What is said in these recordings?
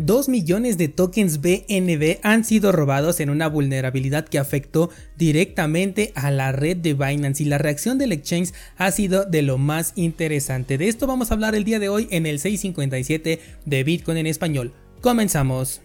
2 millones de tokens BNB han sido robados en una vulnerabilidad que afectó directamente a la red de Binance y la reacción del exchange ha sido de lo más interesante. De esto vamos a hablar el día de hoy en el 657 de Bitcoin en español. Comenzamos.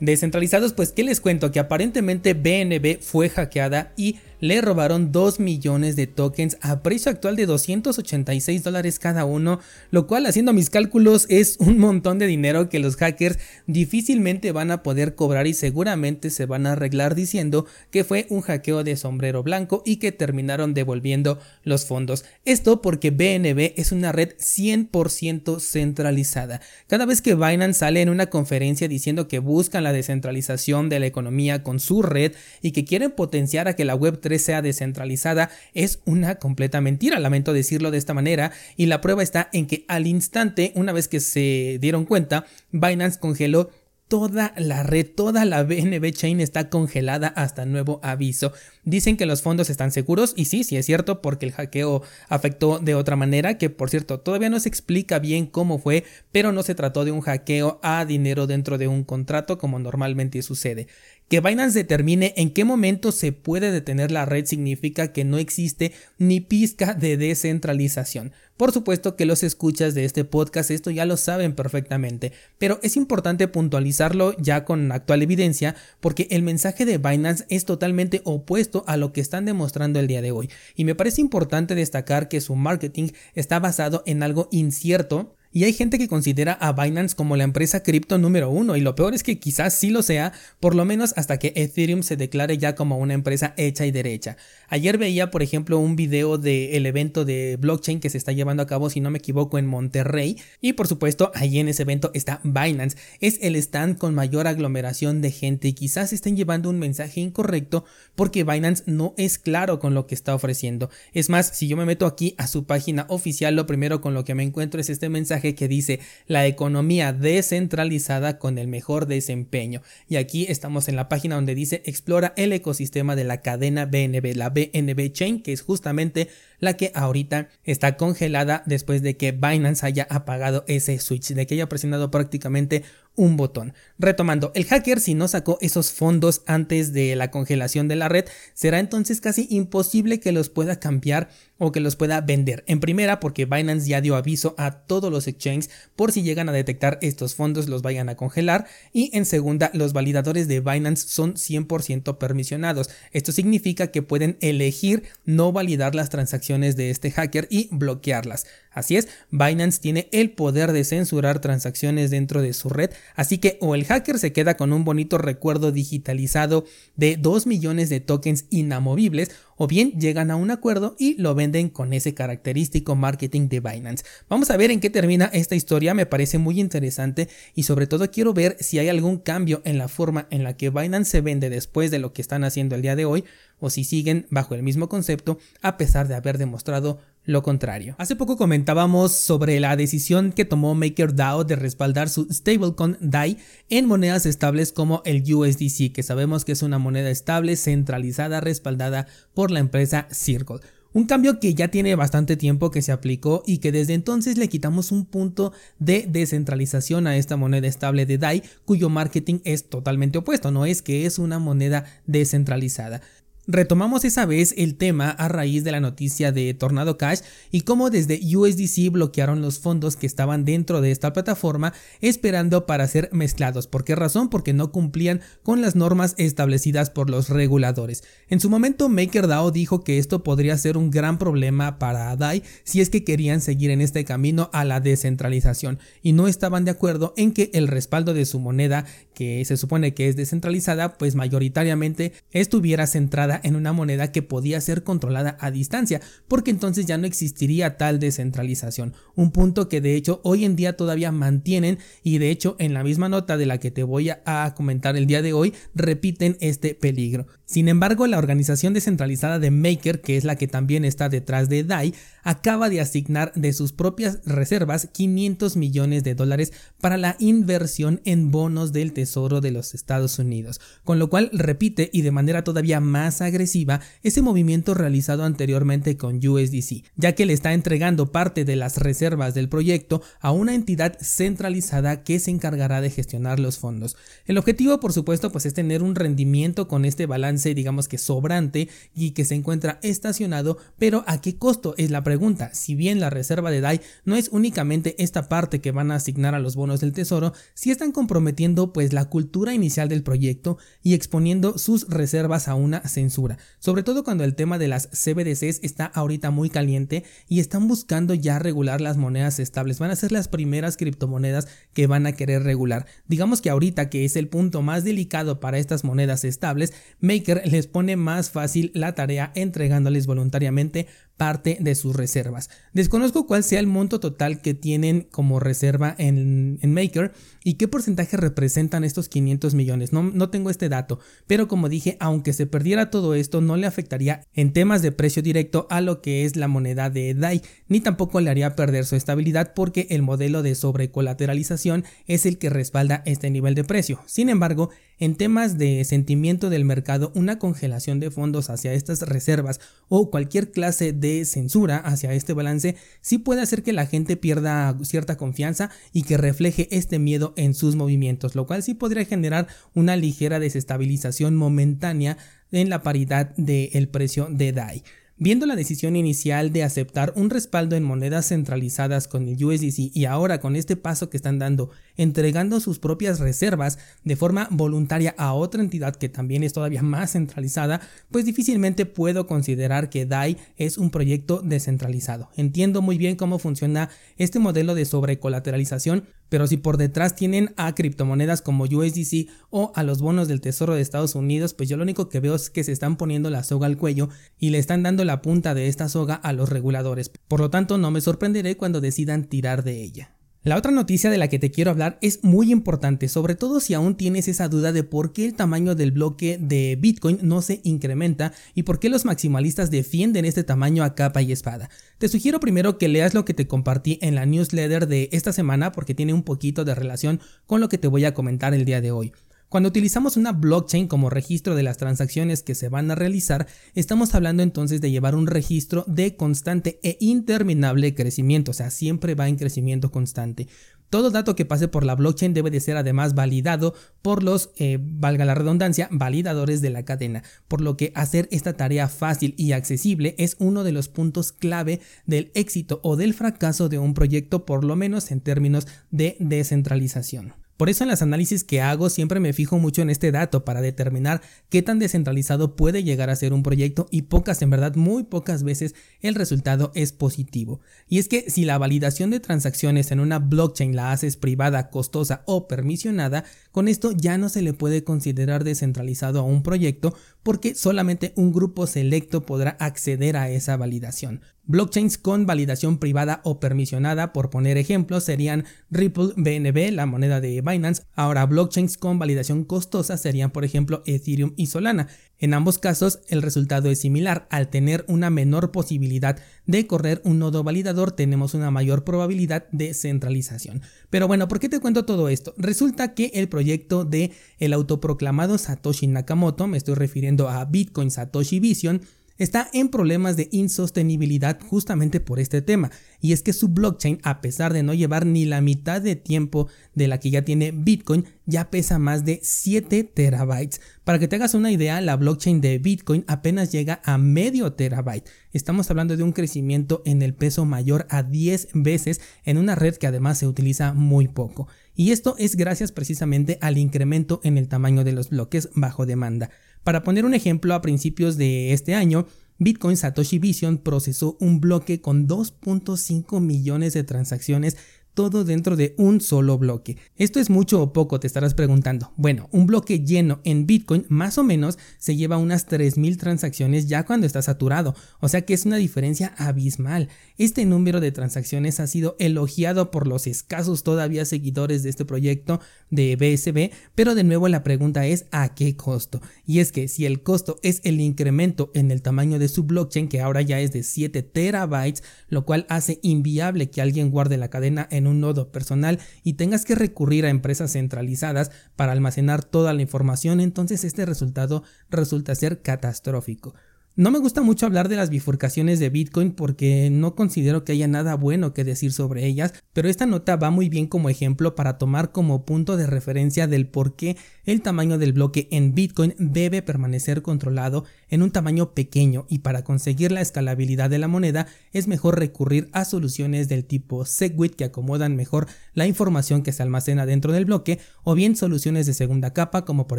Descentralizados, pues qué les cuento que aparentemente BNB fue hackeada y le robaron 2 millones de tokens a precio actual de 286 dólares cada uno, lo cual haciendo mis cálculos es un montón de dinero que los hackers difícilmente van a poder cobrar y seguramente se van a arreglar diciendo que fue un hackeo de sombrero blanco y que terminaron devolviendo los fondos. Esto porque BNB es una red 100% centralizada. Cada vez que Binance sale en una conferencia diciendo que buscan la descentralización de la economía con su red y que quieren potenciar a que la web sea descentralizada es una completa mentira, lamento decirlo de esta manera, y la prueba está en que al instante, una vez que se dieron cuenta, Binance congeló toda la red, toda la BNB Chain está congelada hasta nuevo aviso. Dicen que los fondos están seguros y sí, sí es cierto porque el hackeo afectó de otra manera, que por cierto todavía no se explica bien cómo fue, pero no se trató de un hackeo a dinero dentro de un contrato como normalmente sucede. Que Binance determine en qué momento se puede detener la red significa que no existe ni pizca de descentralización. Por supuesto que los escuchas de este podcast esto ya lo saben perfectamente, pero es importante puntualizarlo ya con actual evidencia porque el mensaje de Binance es totalmente opuesto a lo que están demostrando el día de hoy. Y me parece importante destacar que su marketing está basado en algo incierto y hay gente que considera a Binance como la empresa cripto número uno y lo peor es que quizás sí lo sea, por lo menos hasta que Ethereum se declare ya como una empresa hecha y derecha. Ayer veía por ejemplo un video del evento de blockchain que se está llevando a cabo si no me equivoco en Monterrey y por supuesto ahí en ese evento está Binance. Es el stand con mayor aglomeración de gente y quizás estén llevando un mensaje incorrecto porque Binance no es claro con lo que está ofreciendo. Es más, si yo me meto aquí a su página oficial lo primero con lo que me encuentro es este mensaje que dice la economía descentralizada con el mejor desempeño. Y aquí estamos en la página donde dice explora el ecosistema de la cadena BNB, la BNB Chain, que es justamente la que ahorita está congelada después de que Binance haya apagado ese switch, de que haya presionado prácticamente un botón. Retomando, el hacker si no sacó esos fondos antes de la congelación de la red, será entonces casi imposible que los pueda cambiar o que los pueda vender. En primera, porque Binance ya dio aviso a todos los exchanges por si llegan a detectar estos fondos los vayan a congelar. Y en segunda, los validadores de Binance son 100% permisionados. Esto significa que pueden elegir no validar las transacciones de este hacker y bloquearlas. Así es, Binance tiene el poder de censurar transacciones dentro de su red, así que o el hacker se queda con un bonito recuerdo digitalizado de 2 millones de tokens inamovibles, o bien llegan a un acuerdo y lo venden con ese característico marketing de Binance. Vamos a ver en qué termina esta historia, me parece muy interesante y sobre todo quiero ver si hay algún cambio en la forma en la que Binance se vende después de lo que están haciendo el día de hoy o si siguen bajo el mismo concepto a pesar de haber demostrado lo contrario. Hace poco comentábamos sobre la decisión que tomó MakerDAO de respaldar su stablecoin DAI en monedas estables como el USDC, que sabemos que es una moneda estable centralizada respaldada por la empresa Circle. Un cambio que ya tiene bastante tiempo que se aplicó y que desde entonces le quitamos un punto de descentralización a esta moneda estable de DAI cuyo marketing es totalmente opuesto, no es que es una moneda descentralizada. Retomamos esa vez el tema a raíz de la noticia de Tornado Cash y cómo desde USDC bloquearon los fondos que estaban dentro de esta plataforma esperando para ser mezclados. ¿Por qué razón? Porque no cumplían con las normas establecidas por los reguladores. En su momento MakerDAO dijo que esto podría ser un gran problema para DAI si es que querían seguir en este camino a la descentralización y no estaban de acuerdo en que el respaldo de su moneda, que se supone que es descentralizada, pues mayoritariamente estuviera centrada en una moneda que podía ser controlada a distancia, porque entonces ya no existiría tal descentralización, un punto que de hecho hoy en día todavía mantienen y de hecho en la misma nota de la que te voy a comentar el día de hoy repiten este peligro. Sin embargo, la organización descentralizada de Maker, que es la que también está detrás de DAI, acaba de asignar de sus propias reservas 500 millones de dólares para la inversión en bonos del Tesoro de los Estados Unidos, con lo cual repite y de manera todavía más agresiva ese movimiento realizado anteriormente con USDC, ya que le está entregando parte de las reservas del proyecto a una entidad centralizada que se encargará de gestionar los fondos. El objetivo, por supuesto, pues es tener un rendimiento con este balance, digamos que sobrante y que se encuentra estacionado, pero ¿a qué costo? Es la pregunta. Si bien la reserva de DAI no es únicamente esta parte que van a asignar a los bonos del tesoro, si están comprometiendo pues la cultura inicial del proyecto y exponiendo sus reservas a una censura, sobre todo cuando el tema de las CBDCs está ahorita muy caliente y están buscando ya regular las monedas estables, van a ser las primeras criptomonedas que van a querer regular. Digamos que ahorita que es el punto más delicado para estas monedas estables, Maker les pone más fácil la tarea entregándoles voluntariamente parte de sus reservas. Desconozco cuál sea el monto total que tienen como reserva en, Maker y qué porcentaje representan estos 500 millones. No, no tengo este dato, pero como dije, aunque se perdiera todo esto, no le afectaría en temas de precio directo a lo que es la moneda de DAI, ni tampoco le haría perder su estabilidad porque el modelo de sobrecolateralización es el que respalda este nivel de precio. Sin embargo, en temas de sentimiento del mercado, una congelación de fondos hacia estas reservas o cualquier clase de censura hacia este balance sí puede hacer que la gente pierda cierta confianza y que refleje este miedo en sus movimientos, lo cual sí podría generar una ligera desestabilización momentánea en la paridad del precio de DAI. Viendo la decisión inicial de aceptar un respaldo en monedas centralizadas con el USDC y ahora con este paso que están dando, entregando sus propias reservas de forma voluntaria a otra entidad que también es todavía más centralizada, pues difícilmente puedo considerar que DAI es un proyecto descentralizado. Entiendo muy bien cómo funciona este modelo de sobrecolateralización, pero si por detrás tienen a criptomonedas como USDC o a los bonos del Tesoro de Estados Unidos, pues yo lo único que veo es que se están poniendo la soga al cuello y le están dando la punta de esta soga a los reguladores. Por lo tanto, no me sorprenderé cuando decidan tirar de ella. La otra noticia de la que te quiero hablar es muy importante, sobre todo si aún tienes esa duda de por qué el tamaño del bloque de Bitcoin no se incrementa y por qué los maximalistas defienden este tamaño a capa y espada. Te sugiero primero que leas lo que te compartí en la newsletter de esta semana porque tiene un poquito de relación con lo que te voy a comentar el día de hoy. Cuando utilizamos una blockchain como registro de las transacciones que se van a realizar, estamos hablando entonces de llevar un registro de constante e interminable crecimiento, o sea, siempre va en crecimiento constante. Todo dato que pase por la blockchain debe de ser además validado por los, eh, valga la redundancia, validadores de la cadena, por lo que hacer esta tarea fácil y accesible es uno de los puntos clave del éxito o del fracaso de un proyecto, por lo menos en términos de descentralización. Por eso en los análisis que hago siempre me fijo mucho en este dato para determinar qué tan descentralizado puede llegar a ser un proyecto y pocas, en verdad muy pocas veces el resultado es positivo. Y es que si la validación de transacciones en una blockchain la haces privada, costosa o permisionada, con esto ya no se le puede considerar descentralizado a un proyecto porque solamente un grupo selecto podrá acceder a esa validación. Blockchains con validación privada o permisionada, por poner ejemplos, serían Ripple BNB, la moneda de Binance. Ahora, blockchains con validación costosa serían, por ejemplo, Ethereum y Solana. En ambos casos, el resultado es similar. Al tener una menor posibilidad de correr un nodo validador, tenemos una mayor probabilidad de centralización. Pero bueno, ¿por qué te cuento todo esto? Resulta que el proyecto de el autoproclamado Satoshi Nakamoto, me estoy refiriendo a Bitcoin Satoshi Vision, está en problemas de insostenibilidad justamente por este tema. Y es que su blockchain, a pesar de no llevar ni la mitad de tiempo de la que ya tiene Bitcoin, ya pesa más de 7 terabytes. Para que te hagas una idea, la blockchain de Bitcoin apenas llega a medio terabyte. Estamos hablando de un crecimiento en el peso mayor a 10 veces en una red que además se utiliza muy poco. Y esto es gracias precisamente al incremento en el tamaño de los bloques bajo demanda. Para poner un ejemplo, a principios de este año, Bitcoin Satoshi Vision procesó un bloque con 2.5 millones de transacciones todo dentro de un solo bloque. ¿Esto es mucho o poco? Te estarás preguntando. Bueno, un bloque lleno en Bitcoin más o menos se lleva unas 3.000 transacciones ya cuando está saturado, o sea que es una diferencia abismal. Este número de transacciones ha sido elogiado por los escasos todavía seguidores de este proyecto de BSB, pero de nuevo la pregunta es ¿a qué costo? Y es que si el costo es el incremento en el tamaño de su blockchain, que ahora ya es de 7 terabytes, lo cual hace inviable que alguien guarde la cadena en un nodo personal y tengas que recurrir a empresas centralizadas para almacenar toda la información, entonces este resultado resulta ser catastrófico. No me gusta mucho hablar de las bifurcaciones de Bitcoin porque no considero que haya nada bueno que decir sobre ellas, pero esta nota va muy bien como ejemplo para tomar como punto de referencia del por qué el tamaño del bloque en Bitcoin debe permanecer controlado en un tamaño pequeño y para conseguir la escalabilidad de la moneda es mejor recurrir a soluciones del tipo SegWit que acomodan mejor la información que se almacena dentro del bloque o bien soluciones de segunda capa como por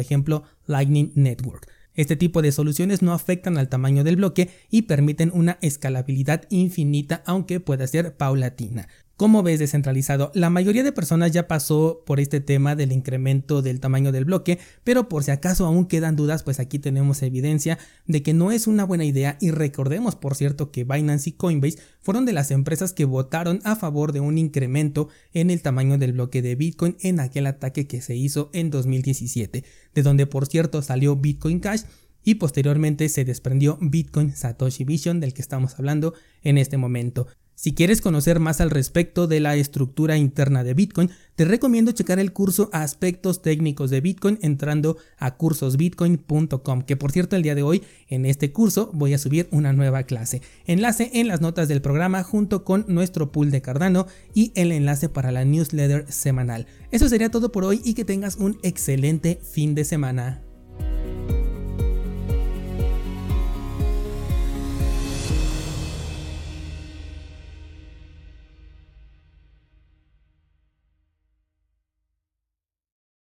ejemplo Lightning Network. Este tipo de soluciones no afectan al tamaño del bloque y permiten una escalabilidad infinita aunque pueda ser paulatina. Como ves descentralizado, la mayoría de personas ya pasó por este tema del incremento del tamaño del bloque, pero por si acaso aún quedan dudas, pues aquí tenemos evidencia de que no es una buena idea y recordemos por cierto que Binance y Coinbase fueron de las empresas que votaron a favor de un incremento en el tamaño del bloque de Bitcoin en aquel ataque que se hizo en 2017, de donde por cierto salió Bitcoin Cash y posteriormente se desprendió Bitcoin Satoshi Vision del que estamos hablando en este momento. Si quieres conocer más al respecto de la estructura interna de Bitcoin, te recomiendo checar el curso Aspectos técnicos de Bitcoin entrando a cursosbitcoin.com, que por cierto el día de hoy en este curso voy a subir una nueva clase. Enlace en las notas del programa junto con nuestro pool de Cardano y el enlace para la newsletter semanal. Eso sería todo por hoy y que tengas un excelente fin de semana.